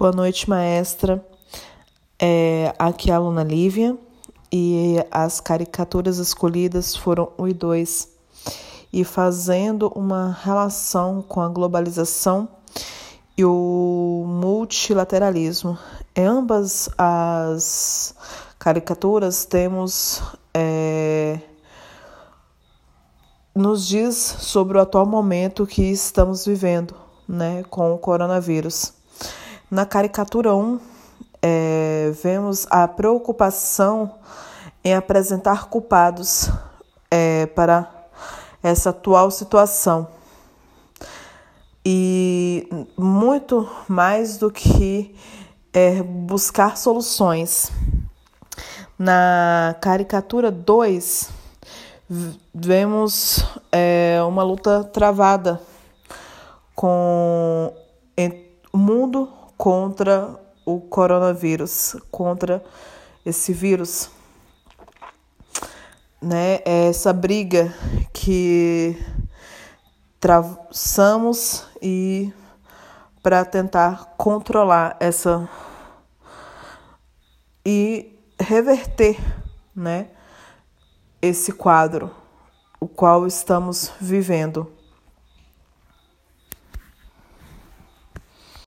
Boa noite, maestra. É, aqui é a aluna Lívia e as caricaturas escolhidas foram 1 e 2. E fazendo uma relação com a globalização e o multilateralismo. Em ambas as caricaturas temos. É, nos diz sobre o atual momento que estamos vivendo né, com o coronavírus. Na caricatura 1, é, vemos a preocupação em apresentar culpados é, para essa atual situação. E muito mais do que é, buscar soluções. Na caricatura 2, vemos é, uma luta travada com o mundo contra o coronavírus, contra esse vírus. Né? Essa briga que traçamos e para tentar controlar essa e reverter, né, esse quadro o qual estamos vivendo.